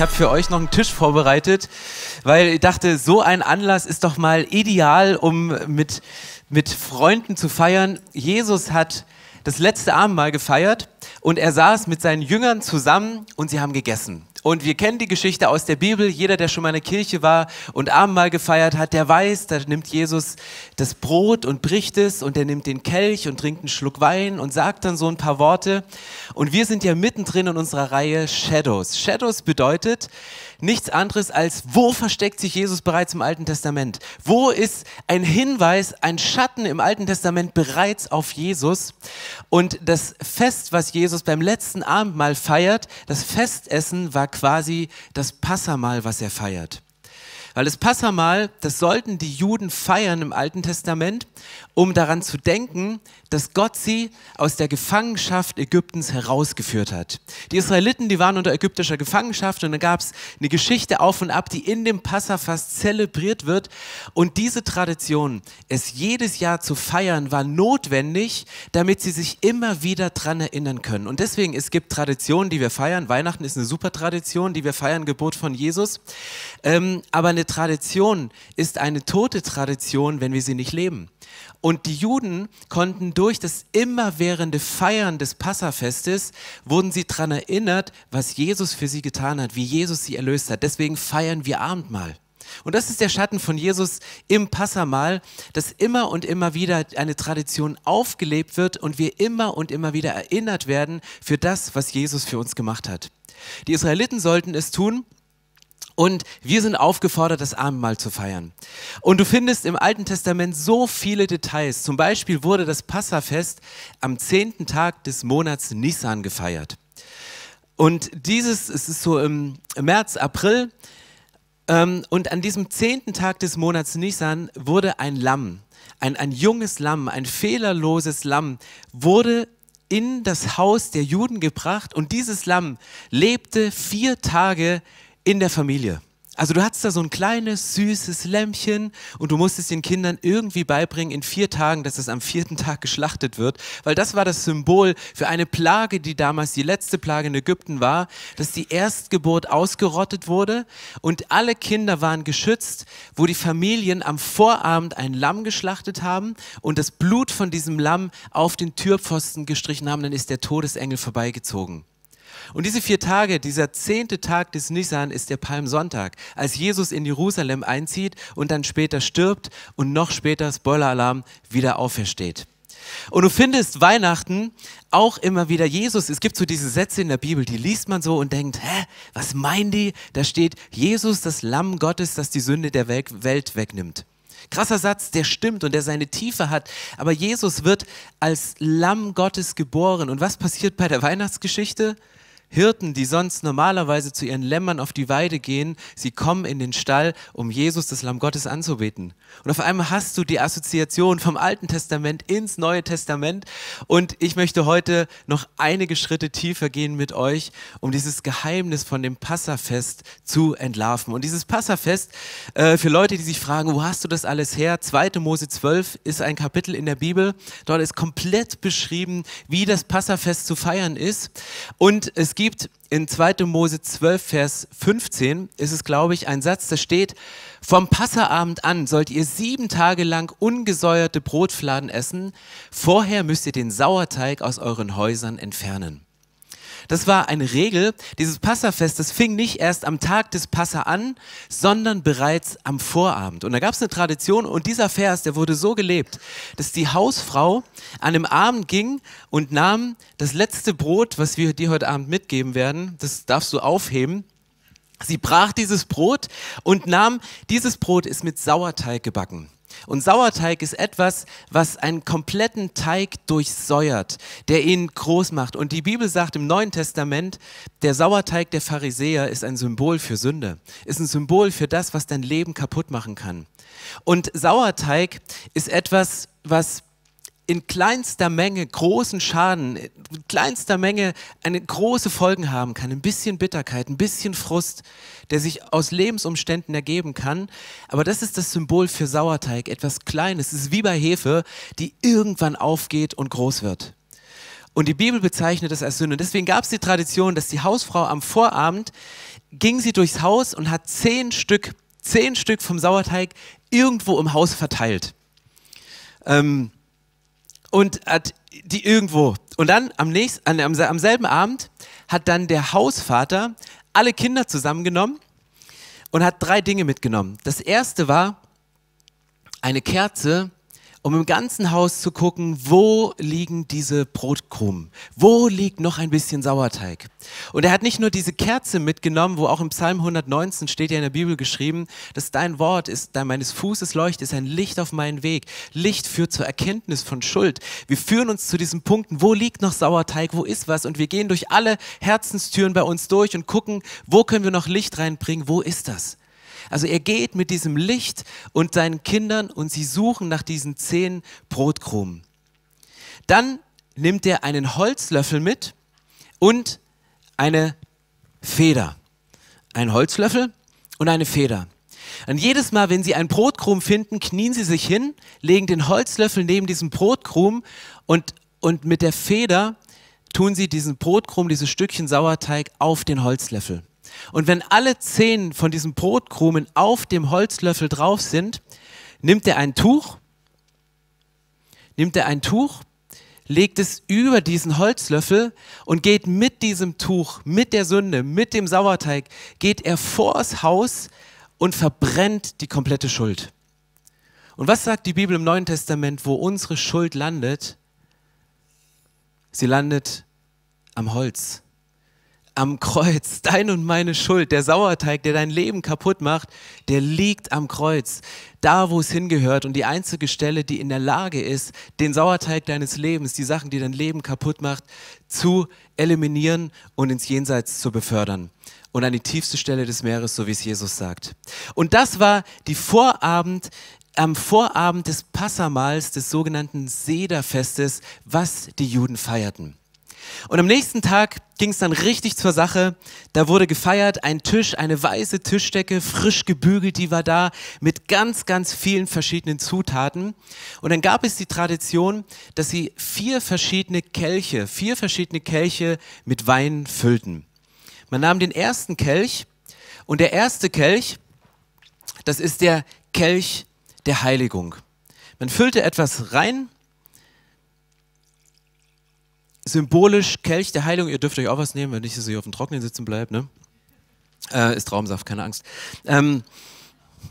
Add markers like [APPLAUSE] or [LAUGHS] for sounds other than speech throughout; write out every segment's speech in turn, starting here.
Ich habe für euch noch einen Tisch vorbereitet, weil ich dachte, so ein Anlass ist doch mal ideal, um mit, mit Freunden zu feiern. Jesus hat das letzte Abendmahl gefeiert und er saß mit seinen Jüngern zusammen und sie haben gegessen. Und wir kennen die Geschichte aus der Bibel. Jeder, der schon mal in der Kirche war und Abendmahl gefeiert hat, der weiß, da nimmt Jesus das Brot und bricht es und er nimmt den Kelch und trinkt einen Schluck Wein und sagt dann so ein paar Worte. Und wir sind ja mittendrin in unserer Reihe Shadows. Shadows bedeutet, nichts anderes als, wo versteckt sich Jesus bereits im Alten Testament? Wo ist ein Hinweis, ein Schatten im Alten Testament bereits auf Jesus? Und das Fest, was Jesus beim letzten Abendmahl feiert, das Festessen war quasi das Passamal, was er feiert. Weil das Passamal, das sollten die Juden feiern im Alten Testament, um daran zu denken, dass Gott sie aus der Gefangenschaft Ägyptens herausgeführt hat. Die Israeliten, die waren unter ägyptischer Gefangenschaft und da gab es eine Geschichte auf und ab, die in dem Passafast zelebriert wird. Und diese Tradition, es jedes Jahr zu feiern, war notwendig, damit sie sich immer wieder daran erinnern können. Und deswegen, es gibt Traditionen, die wir feiern. Weihnachten ist eine super Tradition, die wir feiern, Geburt von Jesus. Ähm, aber eine Tradition ist eine tote Tradition, wenn wir sie nicht leben. Und die Juden konnten durch das immerwährende Feiern des Passafestes, wurden sie daran erinnert, was Jesus für sie getan hat, wie Jesus sie erlöst hat. Deswegen feiern wir Abendmahl. Und das ist der Schatten von Jesus im Passamal, dass immer und immer wieder eine Tradition aufgelebt wird und wir immer und immer wieder erinnert werden für das, was Jesus für uns gemacht hat. Die Israeliten sollten es tun, und wir sind aufgefordert, das Abendmahl zu feiern. Und du findest im Alten Testament so viele Details. Zum Beispiel wurde das Passafest am zehnten Tag des Monats Nisan gefeiert. Und dieses, es ist so im März, April, ähm, und an diesem zehnten Tag des Monats Nisan wurde ein Lamm, ein, ein junges Lamm, ein fehlerloses Lamm, wurde in das Haus der Juden gebracht und dieses Lamm lebte vier Tage in der Familie. Also du hattest da so ein kleines, süßes Lämmchen und du musstest den Kindern irgendwie beibringen in vier Tagen, dass es am vierten Tag geschlachtet wird, weil das war das Symbol für eine Plage, die damals die letzte Plage in Ägypten war, dass die Erstgeburt ausgerottet wurde und alle Kinder waren geschützt, wo die Familien am Vorabend ein Lamm geschlachtet haben und das Blut von diesem Lamm auf den Türpfosten gestrichen haben, dann ist der Todesengel vorbeigezogen. Und diese vier Tage, dieser zehnte Tag des Nisan ist der Palmsonntag, als Jesus in Jerusalem einzieht und dann später stirbt und noch später, Spoiler-Alarm, wieder aufersteht. Und du findest Weihnachten auch immer wieder Jesus. Es gibt so diese Sätze in der Bibel, die liest man so und denkt, hä, was meinen die? Da steht Jesus, das Lamm Gottes, das die Sünde der Welt wegnimmt. Krasser Satz, der stimmt und der seine Tiefe hat. Aber Jesus wird als Lamm Gottes geboren. Und was passiert bei der Weihnachtsgeschichte? Hirten, die sonst normalerweise zu ihren Lämmern auf die Weide gehen, sie kommen in den Stall, um Jesus, das Lamm Gottes, anzubeten. Und auf einmal hast du die Assoziation vom Alten Testament ins Neue Testament. Und ich möchte heute noch einige Schritte tiefer gehen mit euch, um dieses Geheimnis von dem Passafest zu entlarven. Und dieses Passafest, äh, für Leute, die sich fragen, wo hast du das alles her? 2. Mose 12 ist ein Kapitel in der Bibel. Dort ist komplett beschrieben, wie das Passafest zu feiern ist. Und es in 2. Mose 12, Vers 15, ist es, glaube ich, ein Satz, da steht, vom Passerabend an sollt ihr sieben Tage lang ungesäuerte Brotfladen essen, vorher müsst ihr den Sauerteig aus euren Häusern entfernen. Das war eine Regel. Dieses Passafest, das fing nicht erst am Tag des Passa an, sondern bereits am Vorabend. Und da gab es eine Tradition und dieser Vers, der wurde so gelebt, dass die Hausfrau an dem Abend ging und nahm das letzte Brot, was wir dir heute Abend mitgeben werden, das darfst du aufheben. Sie brach dieses Brot und nahm, dieses Brot ist mit Sauerteig gebacken. Und Sauerteig ist etwas, was einen kompletten Teig durchsäuert, der ihn groß macht. Und die Bibel sagt im Neuen Testament, der Sauerteig der Pharisäer ist ein Symbol für Sünde, ist ein Symbol für das, was dein Leben kaputt machen kann. Und Sauerteig ist etwas, was in kleinster Menge großen Schaden, in kleinster Menge eine große Folgen haben kann. Ein bisschen Bitterkeit, ein bisschen Frust, der sich aus Lebensumständen ergeben kann. Aber das ist das Symbol für Sauerteig, etwas Kleines. Es ist wie bei Hefe, die irgendwann aufgeht und groß wird. Und die Bibel bezeichnet das als Sünde. Deswegen gab es die Tradition, dass die Hausfrau am Vorabend ging sie durchs Haus und hat zehn Stück, zehn Stück vom Sauerteig irgendwo im Haus verteilt. Ähm, und hat die irgendwo. Und dann am, nächsten, am, am selben Abend hat dann der Hausvater alle Kinder zusammengenommen und hat drei Dinge mitgenommen. Das erste war eine Kerze, um im ganzen Haus zu gucken, wo liegen diese Brotkrumen, wo liegt noch ein bisschen Sauerteig. Und er hat nicht nur diese Kerze mitgenommen, wo auch im Psalm 119 steht ja in der Bibel geschrieben, dass dein Wort ist, dein meines Fußes Leucht ist ein Licht auf meinen Weg. Licht führt zur Erkenntnis von Schuld. Wir führen uns zu diesen Punkten, wo liegt noch Sauerteig, wo ist was? Und wir gehen durch alle Herzenstüren bei uns durch und gucken, wo können wir noch Licht reinbringen, wo ist das? Also er geht mit diesem Licht und seinen Kindern und sie suchen nach diesen zehn Brotkrumen. Dann nimmt er einen Holzlöffel mit und eine Feder. Ein Holzlöffel und eine Feder. Und jedes Mal, wenn sie einen Brotkrum finden, knien sie sich hin, legen den Holzlöffel neben diesem Brotkrum und, und mit der Feder tun sie diesen Brotkrum, dieses Stückchen Sauerteig auf den Holzlöffel. Und wenn alle zehn von diesen Brotkrumen auf dem Holzlöffel drauf sind, nimmt er ein Tuch, nimmt er ein Tuch, legt es über diesen Holzlöffel und geht mit diesem Tuch, mit der Sünde, mit dem Sauerteig, geht er vors Haus und verbrennt die komplette Schuld. Und was sagt die Bibel im Neuen Testament, wo unsere Schuld landet? Sie landet am Holz am Kreuz. Dein und meine Schuld, der Sauerteig, der dein Leben kaputt macht, der liegt am Kreuz. Da, wo es hingehört und die einzige Stelle, die in der Lage ist, den Sauerteig deines Lebens, die Sachen, die dein Leben kaputt macht, zu eliminieren und ins Jenseits zu befördern. Und an die tiefste Stelle des Meeres, so wie es Jesus sagt. Und das war die Vorabend, am Vorabend des Passamals, des sogenannten Sederfestes, was die Juden feierten. Und am nächsten Tag ging es dann richtig zur Sache. Da wurde gefeiert, ein Tisch, eine weiße Tischdecke, frisch gebügelt, die war da, mit ganz, ganz vielen verschiedenen Zutaten. Und dann gab es die Tradition, dass sie vier verschiedene Kelche, vier verschiedene Kelche mit Wein füllten. Man nahm den ersten Kelch und der erste Kelch, das ist der Kelch der Heiligung. Man füllte etwas rein, symbolisch Kelch der Heilung. Ihr dürft euch auch was nehmen, wenn nicht, dass ihr auf dem Trockenen sitzen bleibt. Ne? Äh, ist Traumsaft, keine Angst. Ähm,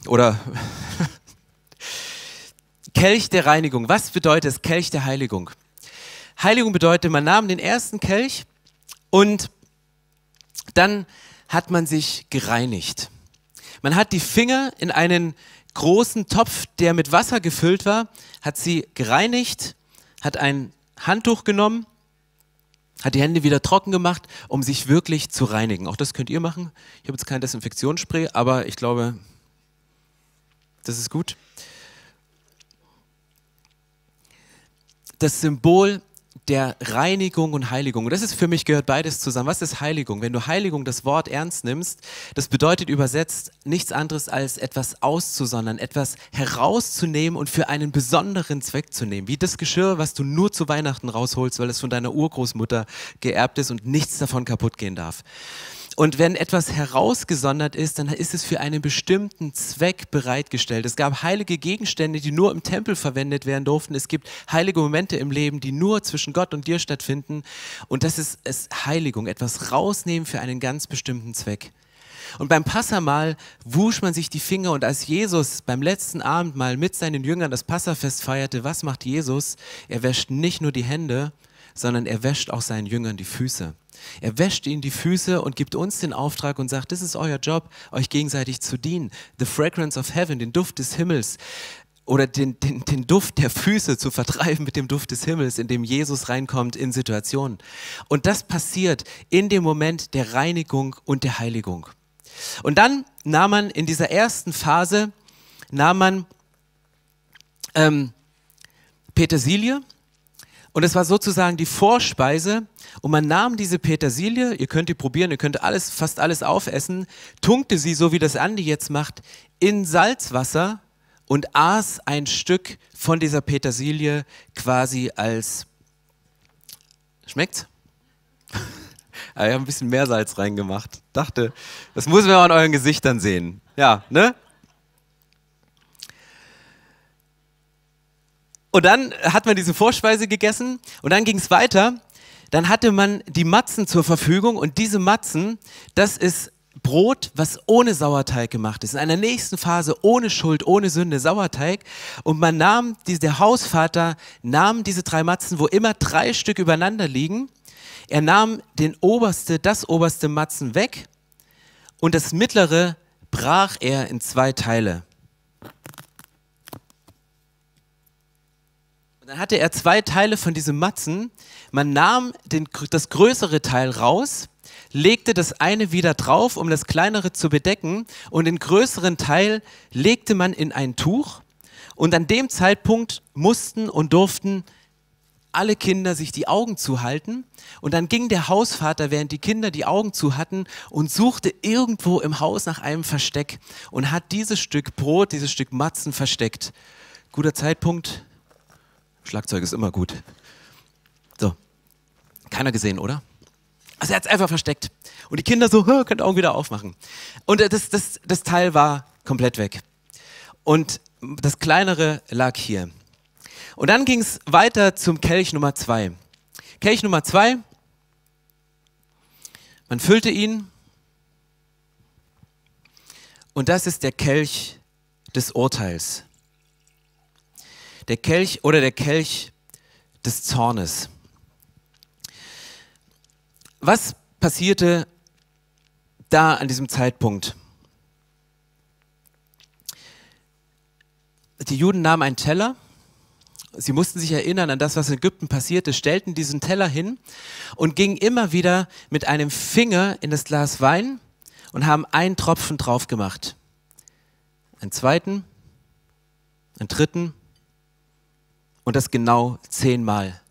oder [LAUGHS] Kelch der Reinigung. Was bedeutet es, Kelch der Heiligung? Heiligung bedeutet, man nahm den ersten Kelch und dann hat man sich gereinigt. Man hat die Finger in einen großen Topf, der mit Wasser gefüllt war, hat sie gereinigt, hat ein Handtuch genommen hat die Hände wieder trocken gemacht, um sich wirklich zu reinigen. Auch das könnt ihr machen. Ich habe jetzt kein Desinfektionsspray, aber ich glaube, das ist gut. Das Symbol der Reinigung und Heiligung. Und das ist für mich gehört beides zusammen. Was ist Heiligung? Wenn du Heiligung, das Wort ernst nimmst, das bedeutet übersetzt nichts anderes als etwas auszusondern, etwas herauszunehmen und für einen besonderen Zweck zu nehmen. Wie das Geschirr, was du nur zu Weihnachten rausholst, weil es von deiner Urgroßmutter geerbt ist und nichts davon kaputt gehen darf. Und wenn etwas herausgesondert ist, dann ist es für einen bestimmten Zweck bereitgestellt. Es gab heilige Gegenstände, die nur im Tempel verwendet werden durften. Es gibt heilige Momente im Leben, die nur zwischen Gott und dir stattfinden. Und das ist, ist Heiligung, etwas rausnehmen für einen ganz bestimmten Zweck. Und beim Passamal wusch man sich die Finger und als Jesus beim letzten Abendmahl mit seinen Jüngern das Passafest feierte, was macht Jesus? Er wäscht nicht nur die Hände, sondern er wäscht auch seinen Jüngern die Füße. Er wäscht ihnen die Füße und gibt uns den Auftrag und sagt, das ist euer Job, euch gegenseitig zu dienen. The fragrance of heaven, den Duft des Himmels oder den, den, den Duft der Füße zu vertreiben mit dem Duft des Himmels, in dem Jesus reinkommt in Situationen. Und das passiert in dem Moment der Reinigung und der Heiligung. Und dann nahm man in dieser ersten Phase, nahm man ähm, Petersilie, und es war sozusagen die Vorspeise. Und man nahm diese Petersilie, ihr könnt die probieren, ihr könnt alles, fast alles aufessen, tunkte sie, so wie das Andi jetzt macht, in Salzwasser und aß ein Stück von dieser Petersilie quasi als. Schmeckt's? Aber ich habe ein bisschen mehr Salz reingemacht. Dachte, das muss man an euren Gesichtern sehen. Ja, ne? Und dann hat man diese Vorspeise gegessen und dann ging es weiter. Dann hatte man die Matzen zur Verfügung und diese Matzen, das ist Brot, was ohne Sauerteig gemacht ist. In einer nächsten Phase ohne Schuld, ohne Sünde, Sauerteig. Und man nahm, der Hausvater nahm diese drei Matzen, wo immer drei Stück übereinander liegen. Er nahm den oberste, das oberste Matzen weg und das mittlere brach er in zwei Teile. Dann hatte er zwei Teile von diesem Matzen. Man nahm den, das größere Teil raus legte das eine wieder drauf, um das kleinere zu bedecken, und den größeren Teil legte man in ein Tuch. Und an dem Zeitpunkt mussten und durften alle Kinder sich die Augen zuhalten. Und dann ging der Hausvater, während die Kinder die Augen zu hatten, und suchte irgendwo im Haus nach einem Versteck und hat dieses Stück Brot, dieses Stück Matzen versteckt. Guter Zeitpunkt. Schlagzeug ist immer gut. So. Keiner gesehen, oder? Also er hat es einfach versteckt. Und die Kinder so, könnt Augen wieder aufmachen. Und das, das, das Teil war komplett weg. Und das kleinere lag hier. Und dann ging es weiter zum Kelch Nummer zwei. Kelch Nummer zwei, man füllte ihn. Und das ist der Kelch des Urteils. Der Kelch oder der Kelch des Zornes. Was passierte da an diesem Zeitpunkt? Die Juden nahmen einen Teller. Sie mussten sich erinnern an das, was in Ägypten passierte, stellten diesen Teller hin und gingen immer wieder mit einem Finger in das Glas Wein und haben einen Tropfen drauf gemacht. Einen zweiten, einen dritten und das genau zehnmal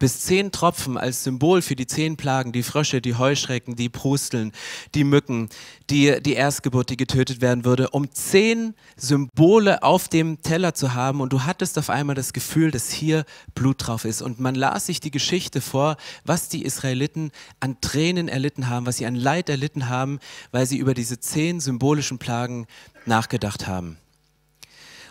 bis zehn Tropfen als Symbol für die zehn Plagen, die Frösche, die Heuschrecken, die Prusteln, die Mücken, die, die Erstgeburt, die getötet werden würde, um zehn Symbole auf dem Teller zu haben. Und du hattest auf einmal das Gefühl, dass hier Blut drauf ist. Und man las sich die Geschichte vor, was die Israeliten an Tränen erlitten haben, was sie an Leid erlitten haben, weil sie über diese zehn symbolischen Plagen nachgedacht haben.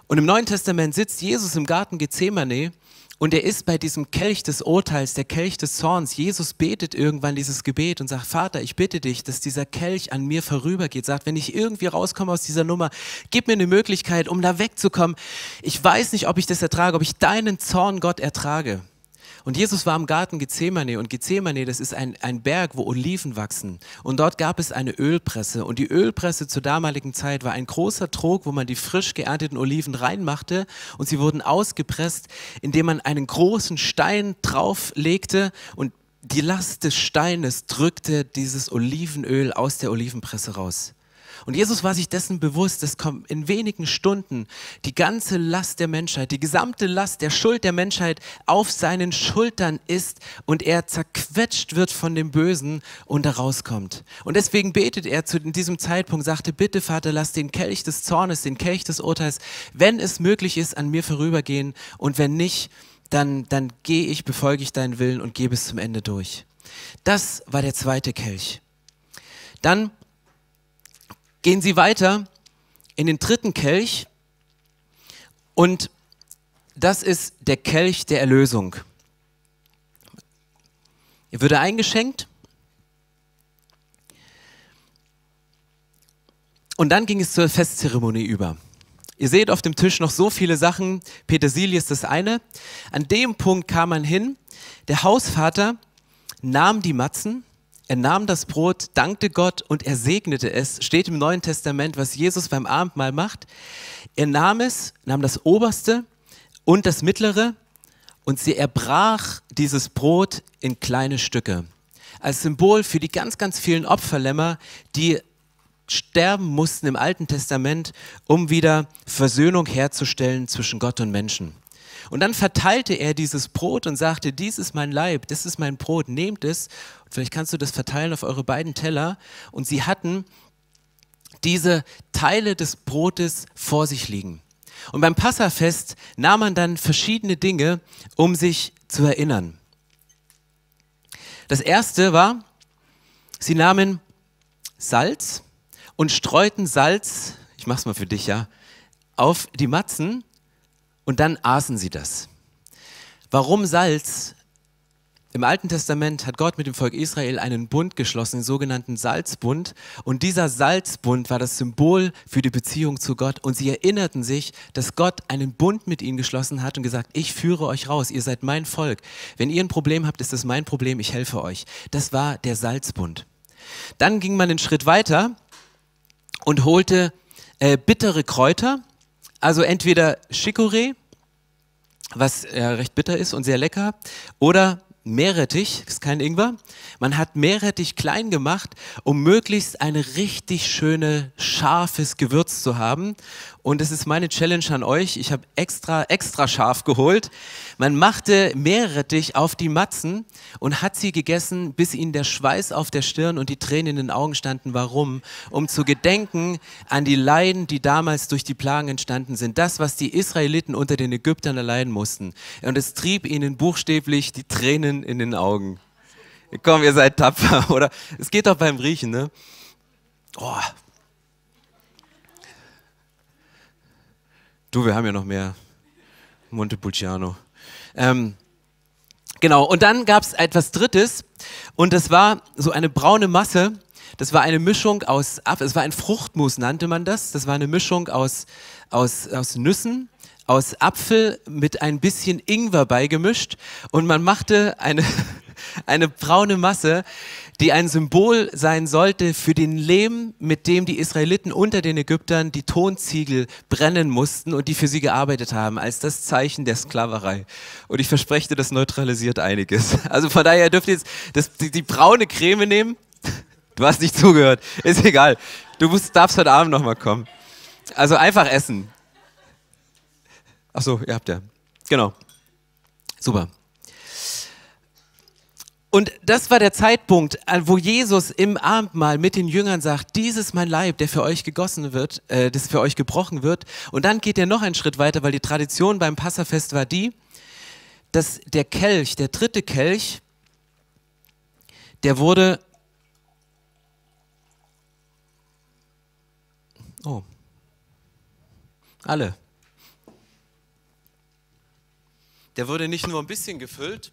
Und im Neuen Testament sitzt Jesus im Garten Gethsemane und er ist bei diesem Kelch des Urteils, der Kelch des Zorns. Jesus betet irgendwann dieses Gebet und sagt, Vater, ich bitte dich, dass dieser Kelch an mir vorübergeht. Sagt, wenn ich irgendwie rauskomme aus dieser Nummer, gib mir eine Möglichkeit, um da wegzukommen. Ich weiß nicht, ob ich das ertrage, ob ich deinen Zorn, Gott, ertrage. Und Jesus war im Garten Gethsemane und Gethsemane, das ist ein, ein Berg, wo Oliven wachsen. Und dort gab es eine Ölpresse. Und die Ölpresse zur damaligen Zeit war ein großer Trog, wo man die frisch geernteten Oliven reinmachte und sie wurden ausgepresst, indem man einen großen Stein drauflegte und die Last des Steines drückte dieses Olivenöl aus der Olivenpresse raus. Und Jesus war sich dessen bewusst, dass in wenigen Stunden die ganze Last der Menschheit, die gesamte Last der Schuld der Menschheit auf seinen Schultern ist und er zerquetscht wird von dem Bösen und da rauskommt. Und deswegen betet er zu diesem Zeitpunkt, sagte, bitte Vater, lass den Kelch des Zornes, den Kelch des Urteils, wenn es möglich ist, an mir vorübergehen und wenn nicht, dann, dann gehe ich, befolge ich deinen Willen und gebe es zum Ende durch. Das war der zweite Kelch. Dann gehen sie weiter in den dritten Kelch und das ist der Kelch der Erlösung. Er würde eingeschenkt und dann ging es zur Festzeremonie über. Ihr seht auf dem Tisch noch so viele Sachen. Petersilie ist das eine. An dem Punkt kam man hin. Der Hausvater nahm die Matzen er nahm das Brot, dankte Gott und er segnete es. Steht im Neuen Testament, was Jesus beim Abendmahl macht. Er nahm es, nahm das Oberste und das Mittlere und sie erbrach dieses Brot in kleine Stücke. Als Symbol für die ganz, ganz vielen Opferlämmer, die sterben mussten im Alten Testament, um wieder Versöhnung herzustellen zwischen Gott und Menschen. Und dann verteilte er dieses Brot und sagte, dies ist mein Leib, das ist mein Brot, nehmt es. Vielleicht kannst du das verteilen auf eure beiden Teller. Und sie hatten diese Teile des Brotes vor sich liegen. Und beim Passafest nahm man dann verschiedene Dinge, um sich zu erinnern. Das erste war sie nahmen Salz und streuten Salz, ich mach's mal für dich, ja, auf die Matzen und dann aßen sie das. Warum Salz? Im Alten Testament hat Gott mit dem Volk Israel einen Bund geschlossen, den sogenannten Salzbund. Und dieser Salzbund war das Symbol für die Beziehung zu Gott. Und sie erinnerten sich, dass Gott einen Bund mit ihnen geschlossen hat und gesagt, ich führe euch raus, ihr seid mein Volk. Wenn ihr ein Problem habt, ist das mein Problem, ich helfe euch. Das war der Salzbund. Dann ging man einen Schritt weiter und holte äh, bittere Kräuter, also entweder Chicorée, was äh, recht bitter ist und sehr lecker, oder Meerrettich, ist kein Ingwer. Man hat Meerrettich klein gemacht, um möglichst ein richtig schöne, scharfes Gewürz zu haben. Und es ist meine Challenge an euch. Ich habe extra, extra scharf geholt. Man machte Meerrettich auf die Matzen und hat sie gegessen, bis ihnen der Schweiß auf der Stirn und die Tränen in den Augen standen. Warum? Um zu gedenken an die Leiden, die damals durch die Plagen entstanden sind. Das, was die Israeliten unter den Ägyptern erleiden mussten. Und es trieb ihnen buchstäblich die Tränen in den Augen. Komm, ihr seid tapfer, [LAUGHS] oder? Es geht doch beim Riechen, ne? Oh, Du, wir haben ja noch mehr. Montepulciano. Ähm, genau, und dann gab es etwas Drittes und das war so eine braune Masse. Das war eine Mischung aus, es war ein Fruchtmus, nannte man das. Das war eine Mischung aus, aus, aus Nüssen, aus Apfel mit ein bisschen Ingwer beigemischt und man machte eine, [LAUGHS] eine braune Masse, die ein Symbol sein sollte für den Lehm, mit dem die Israeliten unter den Ägyptern die Tonziegel brennen mussten und die für sie gearbeitet haben, als das Zeichen der Sklaverei. Und ich verspreche, das neutralisiert einiges. [LAUGHS] Also von daher dürft ihr jetzt das, die, die braune Creme nehmen. Du hast nicht zugehört, ist egal. Du musst, darfst heute Abend nochmal kommen. Also einfach essen. Ach so, ihr habt ja. Genau. Super. Und das war der Zeitpunkt, wo Jesus im Abendmahl mit den Jüngern sagt, dies ist mein Leib, der für euch gegossen wird, äh, das für euch gebrochen wird. Und dann geht er noch einen Schritt weiter, weil die Tradition beim Passafest war die, dass der Kelch, der dritte Kelch, der wurde, oh, alle, der wurde nicht nur ein bisschen gefüllt,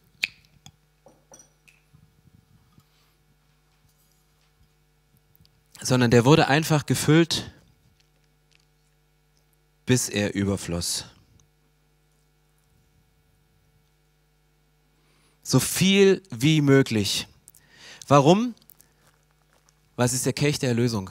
sondern der wurde einfach gefüllt, bis er überfloss. So viel wie möglich. Warum? Weil es ist der Kelch der Erlösung.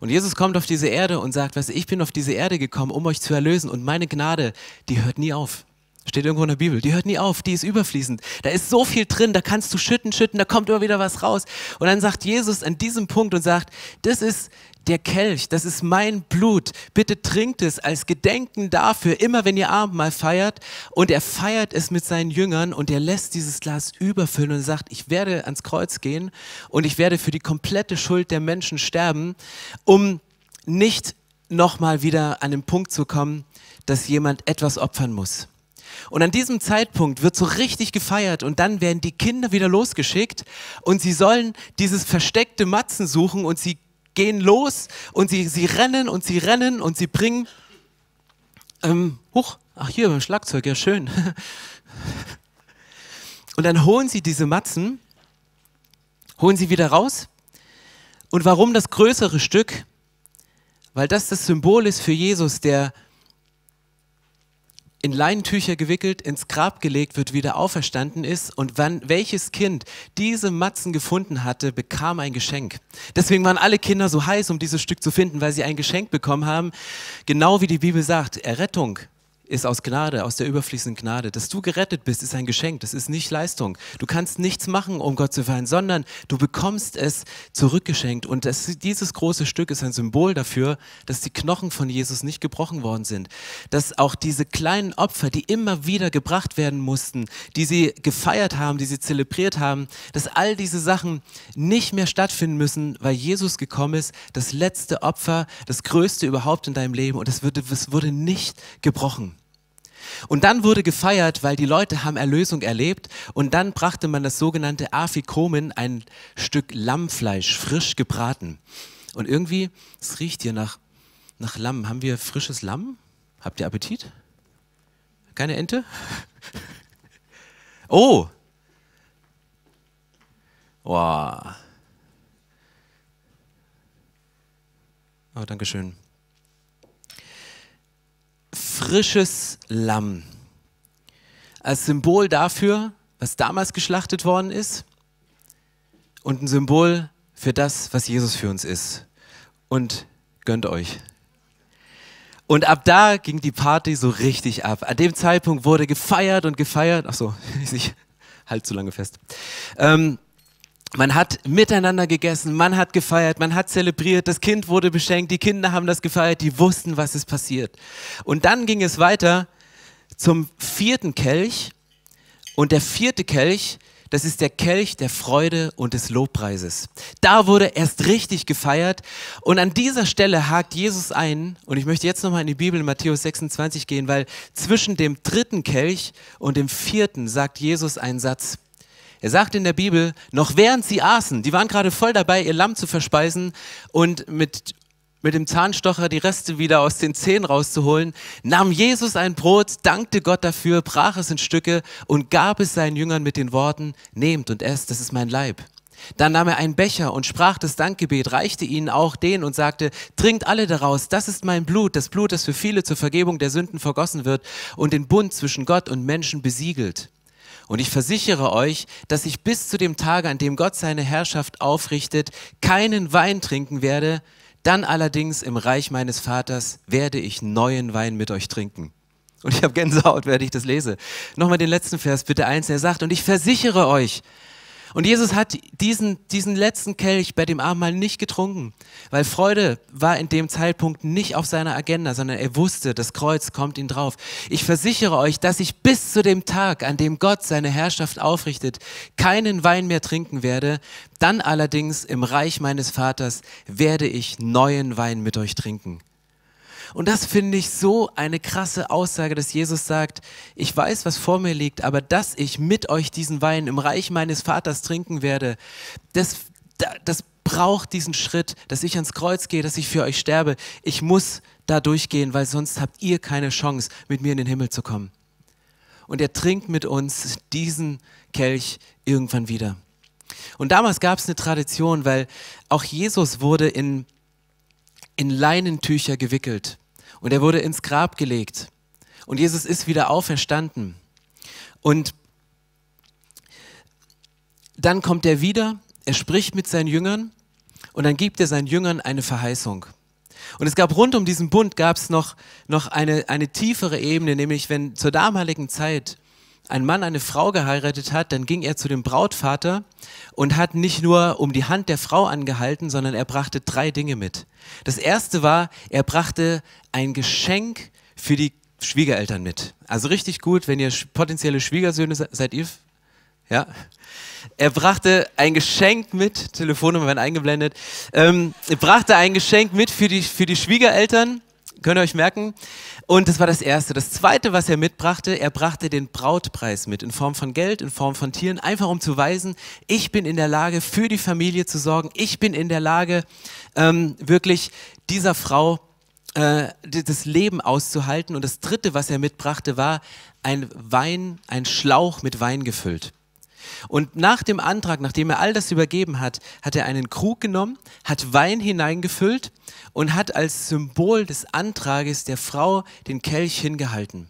Und Jesus kommt auf diese Erde und sagt, was ich bin auf diese Erde gekommen, um euch zu erlösen und meine Gnade, die hört nie auf. Steht irgendwo in der Bibel. Die hört nie auf, die ist überfließend. Da ist so viel drin, da kannst du schütten, schütten, da kommt immer wieder was raus. Und dann sagt Jesus an diesem Punkt und sagt, das ist der Kelch, das ist mein Blut. Bitte trinkt es als Gedenken dafür, immer wenn ihr Abendmahl feiert. Und er feiert es mit seinen Jüngern und er lässt dieses Glas überfüllen und sagt, ich werde ans Kreuz gehen und ich werde für die komplette Schuld der Menschen sterben, um nicht nochmal wieder an den Punkt zu kommen, dass jemand etwas opfern muss. Und an diesem Zeitpunkt wird so richtig gefeiert und dann werden die Kinder wieder losgeschickt und sie sollen dieses versteckte Matzen suchen und sie gehen los und sie, sie rennen und sie rennen und sie bringen, ähm, hoch, ach hier beim Schlagzeug, ja schön. [LAUGHS] Und dann holen sie diese Matzen, holen sie wieder raus. Und warum das größere Stück? Weil das das Symbol ist für Jesus, der in Leinentücher gewickelt, ins Grab gelegt wird, wieder auferstanden ist und wann welches Kind diese Matzen gefunden hatte, bekam ein Geschenk. Deswegen waren alle Kinder so heiß, um dieses Stück zu finden, weil sie ein Geschenk bekommen haben. Genau wie die Bibel sagt, Errettung ist aus Gnade, aus der überfließenden Gnade. Dass du gerettet bist, ist ein Geschenk, das ist nicht Leistung. Du kannst nichts machen, um Gott zu feiern, sondern du bekommst es zurückgeschenkt. Und das, dieses große Stück ist ein Symbol dafür, dass die Knochen von Jesus nicht gebrochen worden sind. Dass auch diese kleinen Opfer, die immer wieder gebracht werden mussten, die sie gefeiert haben, die sie zelebriert haben, dass all diese Sachen nicht mehr stattfinden müssen, weil Jesus gekommen ist, das letzte Opfer, das größte überhaupt in deinem Leben und es wurde, es wurde nicht gebrochen. Und dann wurde gefeiert, weil die Leute haben Erlösung erlebt und dann brachte man das sogenannte Afikomen, ein Stück Lammfleisch, frisch gebraten. Und irgendwie, es riecht hier nach, nach Lamm. Haben wir frisches Lamm? Habt ihr Appetit? Keine Ente? [LAUGHS] Oh! Wow. Oh, danke schön. Frisches Lamm. Als Symbol dafür, was damals geschlachtet worden ist und ein Symbol für das, was Jesus für uns ist. Und gönnt euch. Und ab da ging die Party so richtig ab. An dem Zeitpunkt wurde gefeiert und gefeiert. Ach so, [LAUGHS] ich halt zu lange fest. Ähm, man hat miteinander gegessen, man hat gefeiert, man hat zelebriert, das Kind wurde beschenkt, die Kinder haben das gefeiert, die wussten, was ist passiert. Und dann ging es weiter zum vierten Kelch. Und der vierte Kelch das ist der Kelch der Freude und des Lobpreises. Da wurde erst richtig gefeiert. Und an dieser Stelle hakt Jesus ein. Und ich möchte jetzt nochmal in die Bibel in Matthäus 26 gehen, weil zwischen dem dritten Kelch und dem vierten sagt Jesus einen Satz. Er sagt in der Bibel, noch während sie aßen, die waren gerade voll dabei, ihr Lamm zu verspeisen und mit mit dem Zahnstocher die Reste wieder aus den Zähnen rauszuholen, nahm Jesus ein Brot, dankte Gott dafür, brach es in Stücke und gab es seinen Jüngern mit den Worten, nehmt und esst, das ist mein Leib. Dann nahm er einen Becher und sprach das Dankgebet, reichte ihnen auch den und sagte, trinkt alle daraus, das ist mein Blut, das Blut, das für viele zur Vergebung der Sünden vergossen wird und den Bund zwischen Gott und Menschen besiegelt. Und ich versichere euch, dass ich bis zu dem Tage, an dem Gott seine Herrschaft aufrichtet, keinen Wein trinken werde, dann allerdings im Reich meines Vaters werde ich neuen Wein mit euch trinken. Und ich habe Gänsehaut, während ich das lese. Nochmal den letzten Vers, bitte eins. Er sagt, und ich versichere euch, und Jesus hat diesen, diesen letzten Kelch bei dem Abendmahl nicht getrunken, weil Freude war in dem Zeitpunkt nicht auf seiner Agenda, sondern er wusste, das Kreuz kommt ihn drauf. Ich versichere euch, dass ich bis zu dem Tag, an dem Gott seine Herrschaft aufrichtet, keinen Wein mehr trinken werde. Dann allerdings im Reich meines Vaters werde ich neuen Wein mit euch trinken. Und das finde ich so eine krasse Aussage, dass Jesus sagt, ich weiß, was vor mir liegt, aber dass ich mit euch diesen Wein im Reich meines Vaters trinken werde, das, das braucht diesen Schritt, dass ich ans Kreuz gehe, dass ich für euch sterbe. Ich muss da durchgehen, weil sonst habt ihr keine Chance, mit mir in den Himmel zu kommen. Und er trinkt mit uns diesen Kelch irgendwann wieder. Und damals gab es eine Tradition, weil auch Jesus wurde in, in Leinentücher gewickelt. Und er wurde ins Grab gelegt. Und Jesus ist wieder auferstanden. Und dann kommt er wieder, er spricht mit seinen Jüngern und dann gibt er seinen Jüngern eine Verheißung. Und es gab rund um diesen Bund gab es noch, noch eine, eine tiefere Ebene, nämlich wenn zur damaligen Zeit ein Mann eine Frau geheiratet hat, dann ging er zu dem Brautvater und hat nicht nur um die Hand der Frau angehalten, sondern er brachte drei Dinge mit. Das erste war, er brachte ein Geschenk für die Schwiegereltern mit. Also richtig gut, wenn ihr potenzielle Schwiegersöhne seid, seid ihr? Ja. Er brachte ein Geschenk mit, Telefonnummer werden eingeblendet. Ähm, er brachte ein Geschenk mit für die, für die Schwiegereltern Könnt ihr euch merken? Und das war das Erste. Das Zweite, was er mitbrachte, er brachte den Brautpreis mit in Form von Geld, in Form von Tieren, einfach um zu weisen, ich bin in der Lage, für die Familie zu sorgen. Ich bin in der Lage, ähm, wirklich dieser Frau äh, das Leben auszuhalten. Und das Dritte, was er mitbrachte, war ein Wein, ein Schlauch mit Wein gefüllt. Und nach dem Antrag, nachdem er all das übergeben hat, hat er einen Krug genommen, hat Wein hineingefüllt und hat als Symbol des Antrages der Frau den Kelch hingehalten.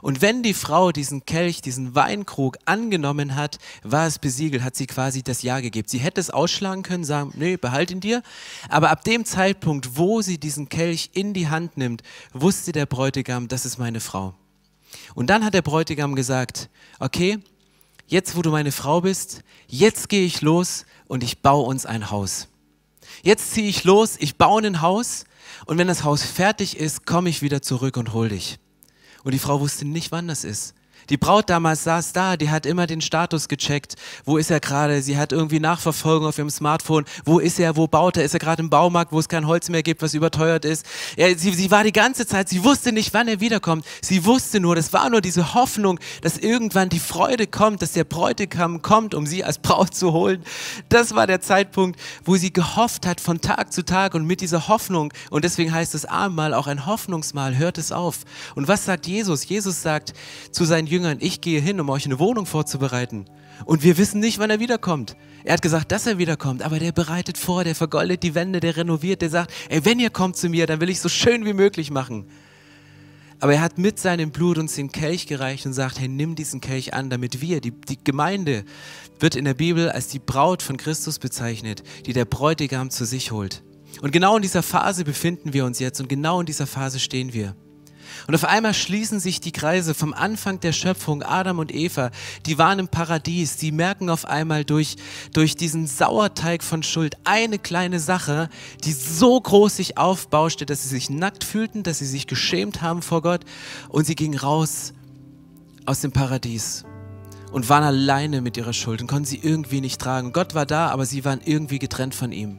Und wenn die Frau diesen Kelch, diesen Weinkrug angenommen hat, war es besiegelt, hat sie quasi das Ja gegeben. Sie hätte es ausschlagen können, sagen, nee, behalt ihn dir. Aber ab dem Zeitpunkt, wo sie diesen Kelch in die Hand nimmt, wusste der Bräutigam, das ist meine Frau. Und dann hat der Bräutigam gesagt, okay, jetzt wo du meine Frau bist, jetzt gehe ich los und ich baue uns ein Haus. Jetzt ziehe ich los, ich baue ein Haus und wenn das Haus fertig ist, komme ich wieder zurück und hol dich. Und die Frau wusste nicht, wann das ist. Die Braut damals saß da, die hat immer den Status gecheckt. Wo ist er gerade? Sie hat irgendwie Nachverfolgung auf ihrem Smartphone. Wo ist er? Wo baut er? Ist er gerade im Baumarkt, wo es kein Holz mehr gibt, was überteuert ist? Ja, sie, sie war die ganze Zeit, sie wusste nicht, wann er wiederkommt. Sie wusste nur, das war nur diese Hoffnung, dass irgendwann die Freude kommt, dass der Bräutigam kommt, um sie als Braut zu holen. Das war der Zeitpunkt, wo sie gehofft hat von Tag zu Tag und mit dieser Hoffnung, und deswegen heißt das Abendmahl auch ein Hoffnungsmahl, hört es auf. Und was sagt Jesus? Jesus sagt zu seinen Jüngern, ich gehe hin, um euch eine Wohnung vorzubereiten. Und wir wissen nicht, wann er wiederkommt. Er hat gesagt, dass er wiederkommt, aber der bereitet vor, der vergoldet die Wände, der renoviert, der sagt, ey, wenn ihr kommt zu mir, dann will ich so schön wie möglich machen. Aber er hat mit seinem Blut uns den Kelch gereicht und sagt, hey, nimm diesen Kelch an, damit wir, die, die Gemeinde wird in der Bibel als die Braut von Christus bezeichnet, die der Bräutigam zu sich holt. Und genau in dieser Phase befinden wir uns jetzt und genau in dieser Phase stehen wir. Und auf einmal schließen sich die Kreise vom Anfang der Schöpfung, Adam und Eva, die waren im Paradies, die merken auf einmal durch, durch diesen Sauerteig von Schuld eine kleine Sache, die so groß sich aufbauschte, dass sie sich nackt fühlten, dass sie sich geschämt haben vor Gott und sie gingen raus aus dem Paradies und waren alleine mit ihrer Schuld und konnten sie irgendwie nicht tragen. Gott war da, aber sie waren irgendwie getrennt von ihm.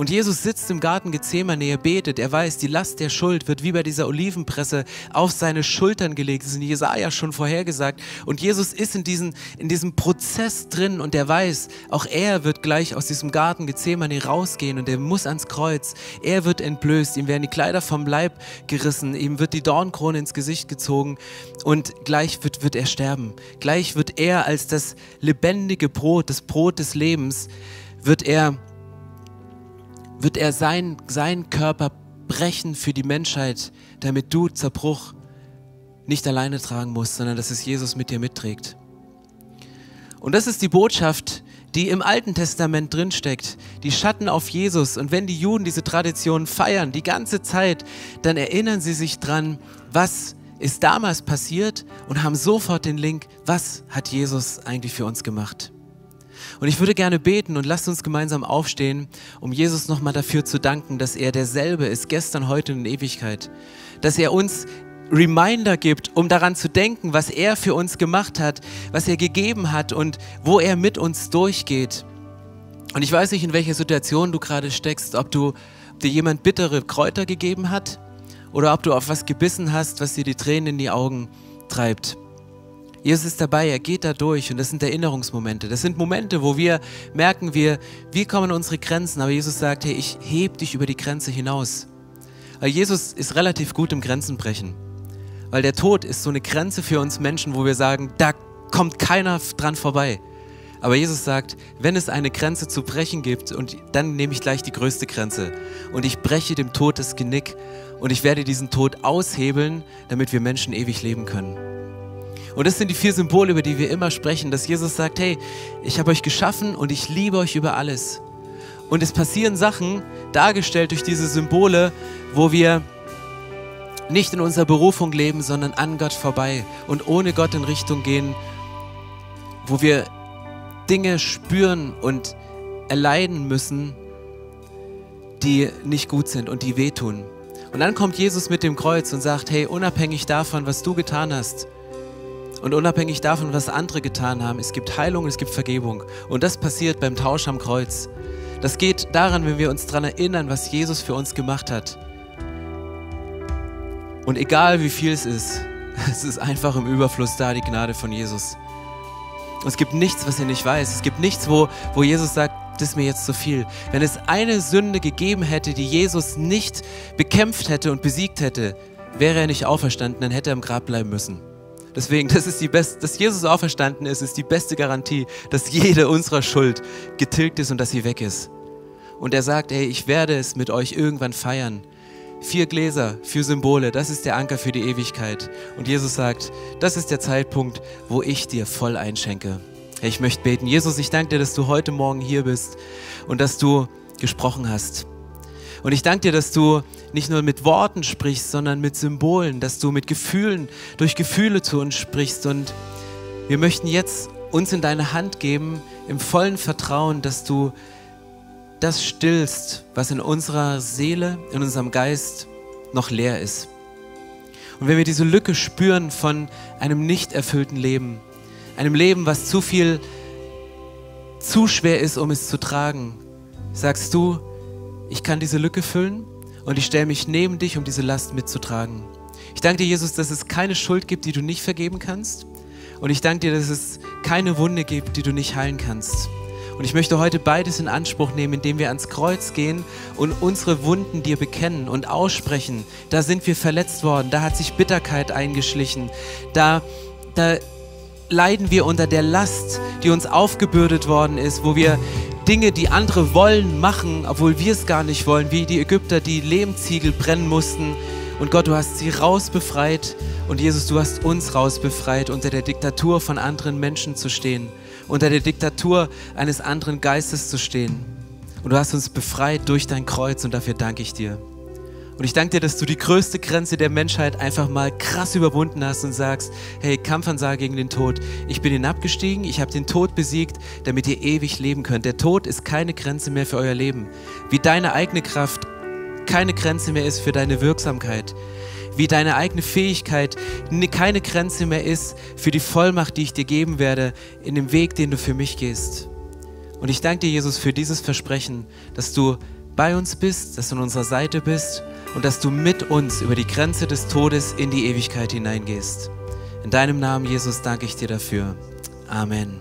Und Jesus sitzt im Garten Gethsemane, er betet, er weiß, die Last der Schuld wird wie bei dieser Olivenpresse auf seine Schultern gelegt. Das ist in Jesaja schon vorhergesagt. Und Jesus ist in, diesen, in diesem Prozess drin und er weiß, auch er wird gleich aus diesem Garten Gethsemane rausgehen und er muss ans Kreuz. Er wird entblößt, ihm werden die Kleider vom Leib gerissen, ihm wird die Dornkrone ins Gesicht gezogen und gleich wird, wird er sterben. Gleich wird er als das lebendige Brot, das Brot des Lebens, wird er wird er sein, seinen Körper brechen für die Menschheit, damit du Zerbruch nicht alleine tragen musst, sondern dass es Jesus mit dir mitträgt. Und das ist die Botschaft, die im Alten Testament drinsteckt, die Schatten auf Jesus. Und wenn die Juden diese Tradition feiern, die ganze Zeit, dann erinnern sie sich dran, was ist damals passiert und haben sofort den Link, was hat Jesus eigentlich für uns gemacht. Und ich würde gerne beten und lasst uns gemeinsam aufstehen, um Jesus nochmal dafür zu danken, dass er derselbe ist, gestern, heute und in Ewigkeit. Dass er uns Reminder gibt, um daran zu denken, was er für uns gemacht hat, was er gegeben hat und wo er mit uns durchgeht. Und ich weiß nicht, in welcher Situation du gerade steckst, ob du ob dir jemand bittere Kräuter gegeben hat oder ob du auf was gebissen hast, was dir die Tränen in die Augen treibt. Jesus ist dabei, er geht da durch und das sind Erinnerungsmomente. Das sind Momente, wo wir merken, wir, wir kommen an unsere Grenzen, aber Jesus sagt, hey, ich heb dich über die Grenze hinaus. Weil Jesus ist relativ gut im Grenzenbrechen. Weil der Tod ist so eine Grenze für uns Menschen, wo wir sagen, da kommt keiner dran vorbei. Aber Jesus sagt, wenn es eine Grenze zu brechen gibt, und dann nehme ich gleich die größte Grenze und ich breche dem Tod das Genick und ich werde diesen Tod aushebeln, damit wir Menschen ewig leben können. Und das sind die vier Symbole, über die wir immer sprechen, dass Jesus sagt, hey, ich habe euch geschaffen und ich liebe euch über alles. Und es passieren Sachen, dargestellt durch diese Symbole, wo wir nicht in unserer Berufung leben, sondern an Gott vorbei und ohne Gott in Richtung gehen, wo wir Dinge spüren und erleiden müssen, die nicht gut sind und die wehtun. Und dann kommt Jesus mit dem Kreuz und sagt, hey, unabhängig davon, was du getan hast, und unabhängig davon, was andere getan haben, es gibt Heilung, es gibt Vergebung. Und das passiert beim Tausch am Kreuz. Das geht daran, wenn wir uns daran erinnern, was Jesus für uns gemacht hat. Und egal wie viel es ist, [LAUGHS] es ist einfach im Überfluss da, die Gnade von Jesus. Und es gibt nichts, was er nicht weiß. Es gibt nichts, wo, wo Jesus sagt, das ist mir jetzt zu viel. Wenn es eine Sünde gegeben hätte, die Jesus nicht bekämpft hätte und besiegt hätte, wäre er nicht auferstanden, dann hätte er im Grab bleiben müssen. Deswegen, das ist die beste, dass Jesus auferstanden ist, ist die beste Garantie, dass jede unserer Schuld getilgt ist und dass sie weg ist. Und er sagt, hey, ich werde es mit euch irgendwann feiern. Vier Gläser, vier Symbole, das ist der Anker für die Ewigkeit. Und Jesus sagt, das ist der Zeitpunkt, wo ich dir voll einschenke. Ich möchte beten. Jesus, ich danke dir, dass du heute Morgen hier bist und dass du gesprochen hast. Und ich danke dir, dass du nicht nur mit Worten sprichst, sondern mit Symbolen, dass du mit Gefühlen, durch Gefühle zu uns sprichst. Und wir möchten jetzt uns in deine Hand geben, im vollen Vertrauen, dass du das stillst, was in unserer Seele, in unserem Geist noch leer ist. Und wenn wir diese Lücke spüren von einem nicht erfüllten Leben, einem Leben, was zu viel, zu schwer ist, um es zu tragen, sagst du, ich kann diese Lücke füllen und ich stelle mich neben dich, um diese Last mitzutragen. Ich danke dir, Jesus, dass es keine Schuld gibt, die du nicht vergeben kannst. Und ich danke dir, dass es keine Wunde gibt, die du nicht heilen kannst. Und ich möchte heute beides in Anspruch nehmen, indem wir ans Kreuz gehen und unsere Wunden dir bekennen und aussprechen. Da sind wir verletzt worden, da hat sich Bitterkeit eingeschlichen, da, da leiden wir unter der Last, die uns aufgebürdet worden ist, wo wir Dinge, die andere wollen, machen, obwohl wir es gar nicht wollen, wie die Ägypter, die Lehmziegel brennen mussten. Und Gott, du hast sie rausbefreit und Jesus, du hast uns rausbefreit, unter der Diktatur von anderen Menschen zu stehen, unter der Diktatur eines anderen Geistes zu stehen. Und du hast uns befreit durch dein Kreuz und dafür danke ich dir. Und ich danke dir, dass du die größte Grenze der Menschheit einfach mal krass überwunden hast und sagst, hey, Kampfansage gegen den Tod. Ich bin hinabgestiegen, ich habe den Tod besiegt, damit ihr ewig leben könnt. Der Tod ist keine Grenze mehr für euer Leben. Wie deine eigene Kraft keine Grenze mehr ist für deine Wirksamkeit. Wie deine eigene Fähigkeit keine Grenze mehr ist für die Vollmacht, die ich dir geben werde, in dem Weg, den du für mich gehst. Und ich danke dir, Jesus, für dieses Versprechen, dass du bei uns bist, dass du an unserer Seite bist und dass du mit uns über die Grenze des Todes in die Ewigkeit hineingehst. In deinem Namen, Jesus, danke ich dir dafür. Amen.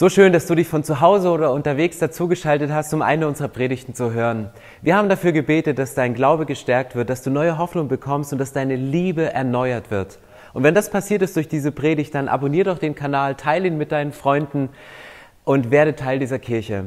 So schön, dass du dich von zu Hause oder unterwegs dazugeschaltet hast, um eine unserer Predigten zu hören. Wir haben dafür gebetet, dass dein Glaube gestärkt wird, dass du neue Hoffnung bekommst und dass deine Liebe erneuert wird. Und wenn das passiert ist durch diese Predigt, dann abonnier doch den Kanal, teile ihn mit deinen Freunden und werde Teil dieser Kirche.